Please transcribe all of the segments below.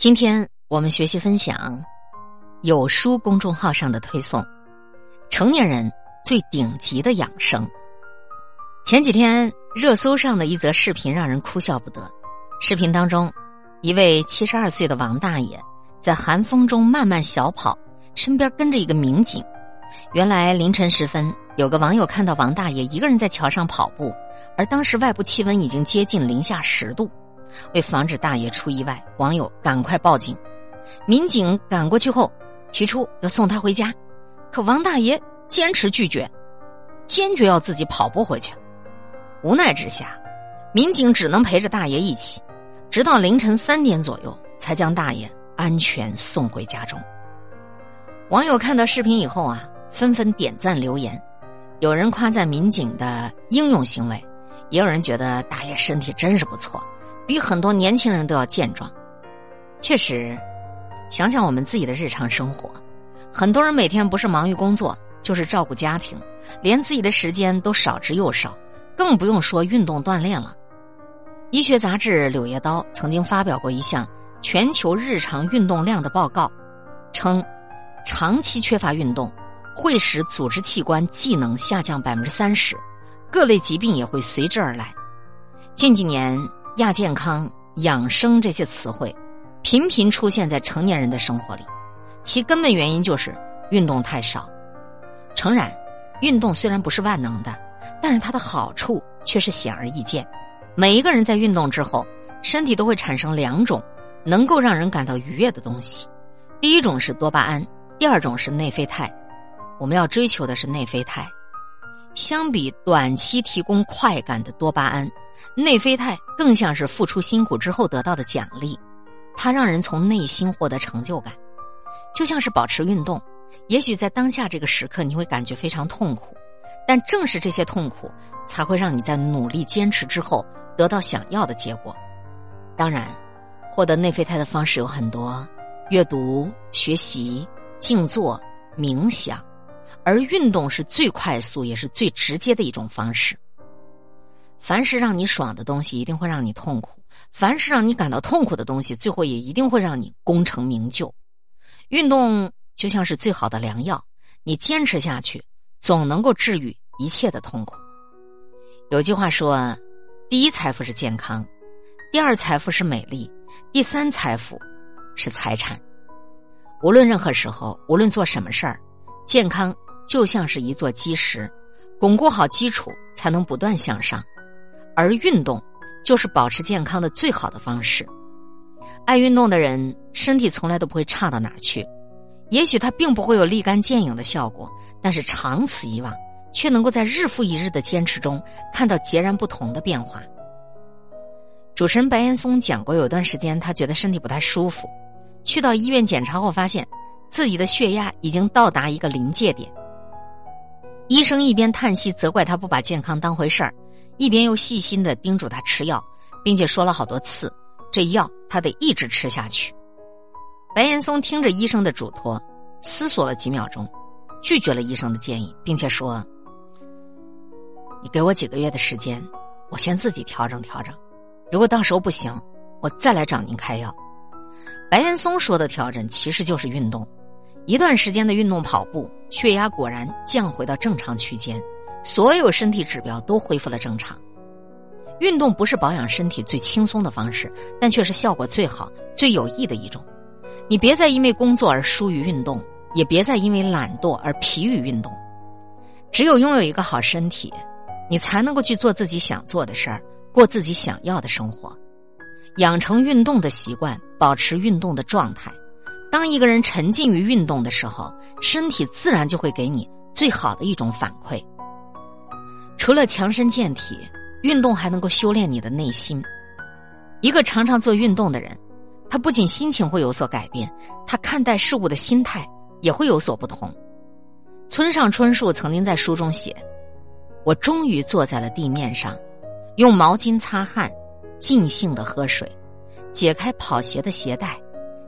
今天我们学习分享有书公众号上的推送：成年人最顶级的养生。前几天热搜上的一则视频让人哭笑不得。视频当中，一位七十二岁的王大爷在寒风中慢慢小跑，身边跟着一个民警。原来凌晨时分，有个网友看到王大爷一个人在桥上跑步，而当时外部气温已经接近零下十度。为防止大爷出意外，网友赶快报警。民警赶过去后，提出要送他回家，可王大爷坚持拒绝，坚决要自己跑步回去。无奈之下，民警只能陪着大爷一起，直到凌晨三点左右，才将大爷安全送回家中。网友看到视频以后啊，纷纷点赞留言，有人夸赞民警的英勇行为，也有人觉得大爷身体真是不错。比很多年轻人都要健壮，确实，想想我们自己的日常生活，很多人每天不是忙于工作，就是照顾家庭，连自己的时间都少之又少，更不用说运动锻炼了。医学杂志《柳叶刀》曾经发表过一项全球日常运动量的报告，称，长期缺乏运动会使组织器官机能下降百分之三十，各类疾病也会随之而来。近几年。亚健康、养生这些词汇，频频出现在成年人的生活里，其根本原因就是运动太少。诚然，运动虽然不是万能的，但是它的好处却是显而易见。每一个人在运动之后，身体都会产生两种能够让人感到愉悦的东西，第一种是多巴胺，第二种是内啡肽。我们要追求的是内啡肽。相比短期提供快感的多巴胺，内啡肽更像是付出辛苦之后得到的奖励，它让人从内心获得成就感，就像是保持运动。也许在当下这个时刻你会感觉非常痛苦，但正是这些痛苦，才会让你在努力坚持之后得到想要的结果。当然，获得内啡肽的方式有很多：阅读、学习、静坐、冥想。而运动是最快速也是最直接的一种方式。凡是让你爽的东西，一定会让你痛苦；凡是让你感到痛苦的东西，最后也一定会让你功成名就。运动就像是最好的良药，你坚持下去，总能够治愈一切的痛苦。有句话说：“第一财富是健康，第二财富是美丽，第三财富是财产。”无论任何时候，无论做什么事儿，健康。就像是一座基石，巩固好基础，才能不断向上。而运动就是保持健康的最好的方式。爱运动的人，身体从来都不会差到哪儿去。也许他并不会有立竿见影的效果，但是长此以往，却能够在日复一日的坚持中看到截然不同的变化。主持人白岩松讲过，有段时间他觉得身体不太舒服，去到医院检查后，发现自己的血压已经到达一个临界点。医生一边叹息责怪他不把健康当回事儿，一边又细心的叮嘱他吃药，并且说了好多次，这药他得一直吃下去。白岩松听着医生的嘱托，思索了几秒钟，拒绝了医生的建议，并且说：“你给我几个月的时间，我先自己调整调整，如果到时候不行，我再来找您开药。”白岩松说的调整其实就是运动。一段时间的运动跑步，血压果然降回到正常区间，所有身体指标都恢复了正常。运动不是保养身体最轻松的方式，但却是效果最好、最有益的一种。你别再因为工作而疏于运动，也别再因为懒惰而疲于运动。只有拥有一个好身体，你才能够去做自己想做的事儿，过自己想要的生活。养成运动的习惯，保持运动的状态。当一个人沉浸于运动的时候，身体自然就会给你最好的一种反馈。除了强身健体，运动还能够修炼你的内心。一个常常做运动的人，他不仅心情会有所改变，他看待事物的心态也会有所不同。村上春树曾经在书中写：“我终于坐在了地面上，用毛巾擦汗，尽兴的喝水，解开跑鞋的鞋带。”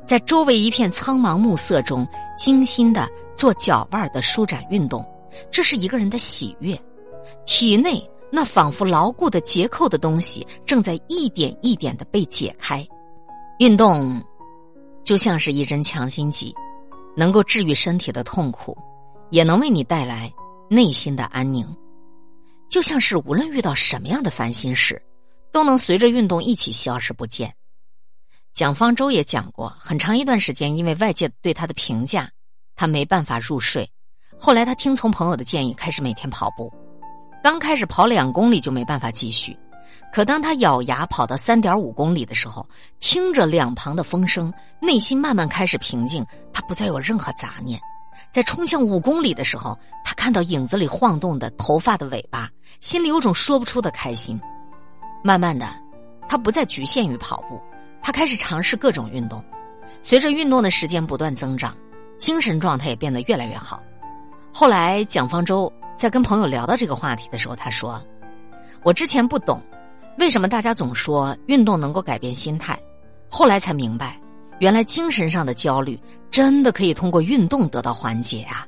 在周围一片苍茫暮色中，精心的做脚腕的舒展运动，这是一个人的喜悦。体内那仿佛牢固的结扣的东西，正在一点一点的被解开。运动就像是一针强心剂，能够治愈身体的痛苦，也能为你带来内心的安宁。就像是无论遇到什么样的烦心事，都能随着运动一起消失不见。蒋方舟也讲过，很长一段时间，因为外界对他的评价，他没办法入睡。后来他听从朋友的建议，开始每天跑步。刚开始跑两公里就没办法继续。可当他咬牙跑到三点五公里的时候，听着两旁的风声，内心慢慢开始平静，他不再有任何杂念。在冲向五公里的时候，他看到影子里晃动的头发的尾巴，心里有种说不出的开心。慢慢的，他不再局限于跑步，他开始尝试各种运动。随着运动的时间不断增长，精神状态也变得越来越好。后来，蒋方舟在跟朋友聊到这个话题的时候，他说：“我之前不懂。”为什么大家总说运动能够改变心态？后来才明白，原来精神上的焦虑真的可以通过运动得到缓解啊！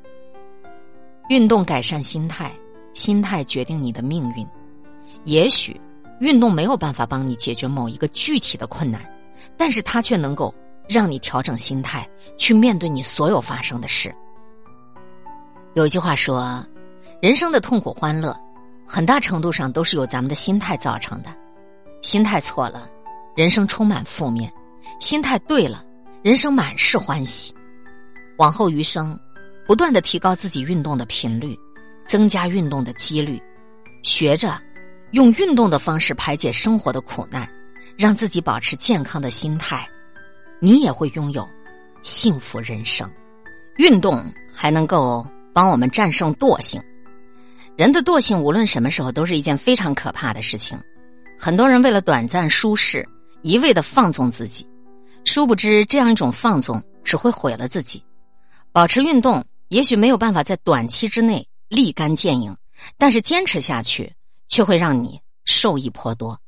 运动改善心态，心态决定你的命运。也许运动没有办法帮你解决某一个具体的困难，但是它却能够让你调整心态，去面对你所有发生的事。有一句话说：“人生的痛苦、欢乐。”很大程度上都是由咱们的心态造成的，心态错了，人生充满负面；心态对了，人生满是欢喜。往后余生，不断的提高自己运动的频率，增加运动的几率，学着用运动的方式排解生活的苦难，让自己保持健康的心态，你也会拥有幸福人生。运动还能够帮我们战胜惰性。人的惰性，无论什么时候都是一件非常可怕的事情。很多人为了短暂舒适，一味的放纵自己，殊不知这样一种放纵只会毁了自己。保持运动，也许没有办法在短期之内立竿见影，但是坚持下去却会让你受益颇多。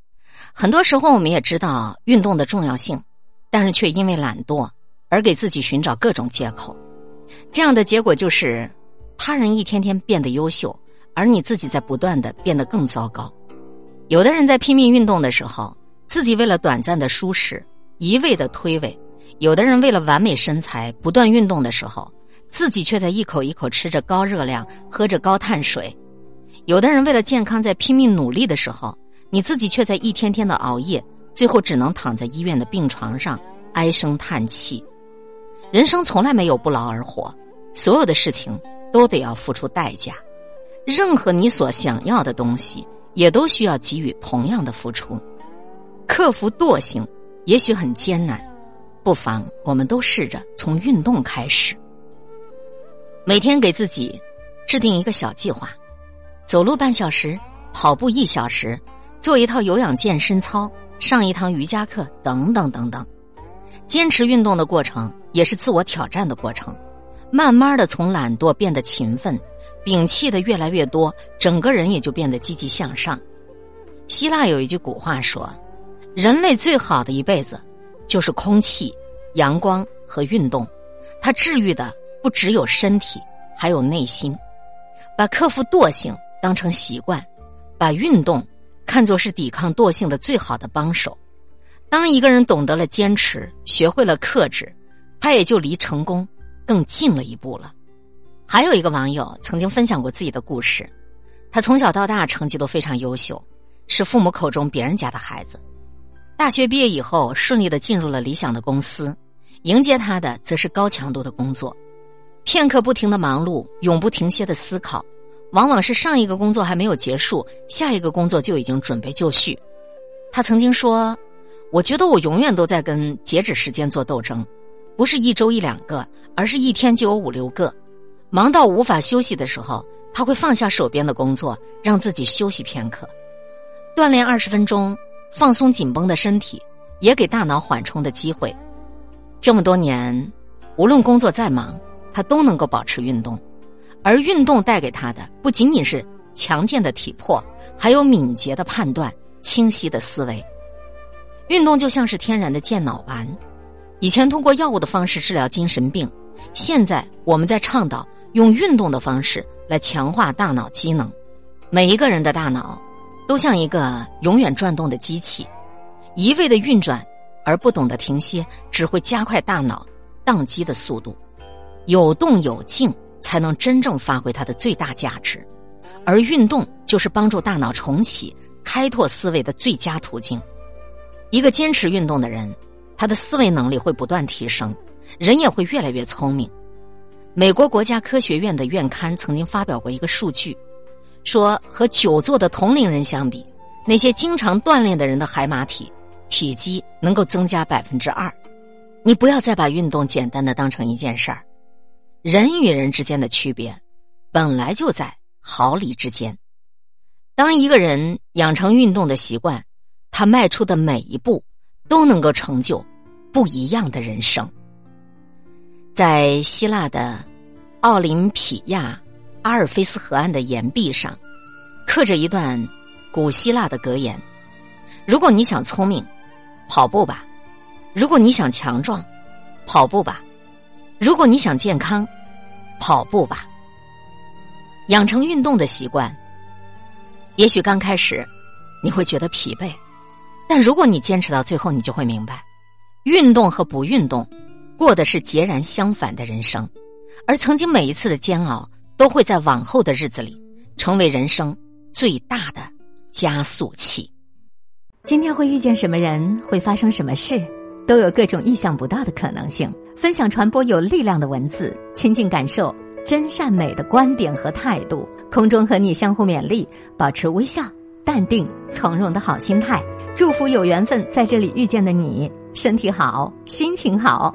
很多时候，我们也知道运动的重要性，但是却因为懒惰而给自己寻找各种借口。这样的结果就是，他人一天天变得优秀。而你自己在不断的变得更糟糕。有的人在拼命运动的时候，自己为了短暂的舒适一味的推诿；有的人为了完美身材不断运动的时候，自己却在一口一口吃着高热量、喝着高碳水；有的人为了健康在拼命努力的时候，你自己却在一天天的熬夜，最后只能躺在医院的病床上唉声叹气。人生从来没有不劳而获，所有的事情都得要付出代价。任何你所想要的东西，也都需要给予同样的付出。克服惰性也许很艰难，不妨我们都试着从运动开始。每天给自己制定一个小计划：走路半小时，跑步一小时，做一套有氧健身操，上一堂瑜伽课，等等等等。坚持运动的过程，也是自我挑战的过程。慢慢的从懒惰变得勤奋。摒弃的越来越多，整个人也就变得积极向上。希腊有一句古话说：“人类最好的一辈子，就是空气、阳光和运动。它治愈的不只有身体，还有内心。把克服惰性当成习惯，把运动看作是抵抗惰性的最好的帮手。当一个人懂得了坚持，学会了克制，他也就离成功更近了一步了。”还有一个网友曾经分享过自己的故事，他从小到大成绩都非常优秀，是父母口中别人家的孩子。大学毕业以后，顺利的进入了理想的公司，迎接他的则是高强度的工作，片刻不停的忙碌，永不停歇的思考，往往是上一个工作还没有结束，下一个工作就已经准备就绪。他曾经说：“我觉得我永远都在跟截止时间做斗争，不是一周一两个，而是一天就有五六个。”忙到无法休息的时候，他会放下手边的工作，让自己休息片刻，锻炼二十分钟，放松紧绷的身体，也给大脑缓冲的机会。这么多年，无论工作再忙，他都能够保持运动，而运动带给他的不仅仅是强健的体魄，还有敏捷的判断、清晰的思维。运动就像是天然的健脑丸，以前通过药物的方式治疗精神病，现在我们在倡导。用运动的方式来强化大脑机能。每一个人的大脑都像一个永远转动的机器，一味的运转而不懂得停歇，只会加快大脑宕机的速度。有动有静，才能真正发挥它的最大价值。而运动就是帮助大脑重启、开拓思维的最佳途径。一个坚持运动的人，他的思维能力会不断提升，人也会越来越聪明。美国国家科学院的院刊曾经发表过一个数据，说和久坐的同龄人相比，那些经常锻炼的人的海马体。体积能够增加百分之二，你不要再把运动简单的当成一件事儿。人与人之间的区别，本来就在毫厘之间。当一个人养成运动的习惯，他迈出的每一步都能够成就不一样的人生。在希腊的奥林匹亚阿尔菲斯河岸的岩壁上，刻着一段古希腊的格言：如果你想聪明。跑步吧，如果你想强壮；跑步吧，如果你想健康；跑步吧。养成运动的习惯，也许刚开始你会觉得疲惫，但如果你坚持到最后，你就会明白，运动和不运动过的是截然相反的人生，而曾经每一次的煎熬，都会在往后的日子里成为人生最大的加速器。今天会遇见什么人，会发生什么事，都有各种意想不到的可能性。分享传播有力量的文字，亲近感受真善美的观点和态度。空中和你相互勉励，保持微笑、淡定、从容的好心态。祝福有缘分在这里遇见的你，身体好，心情好。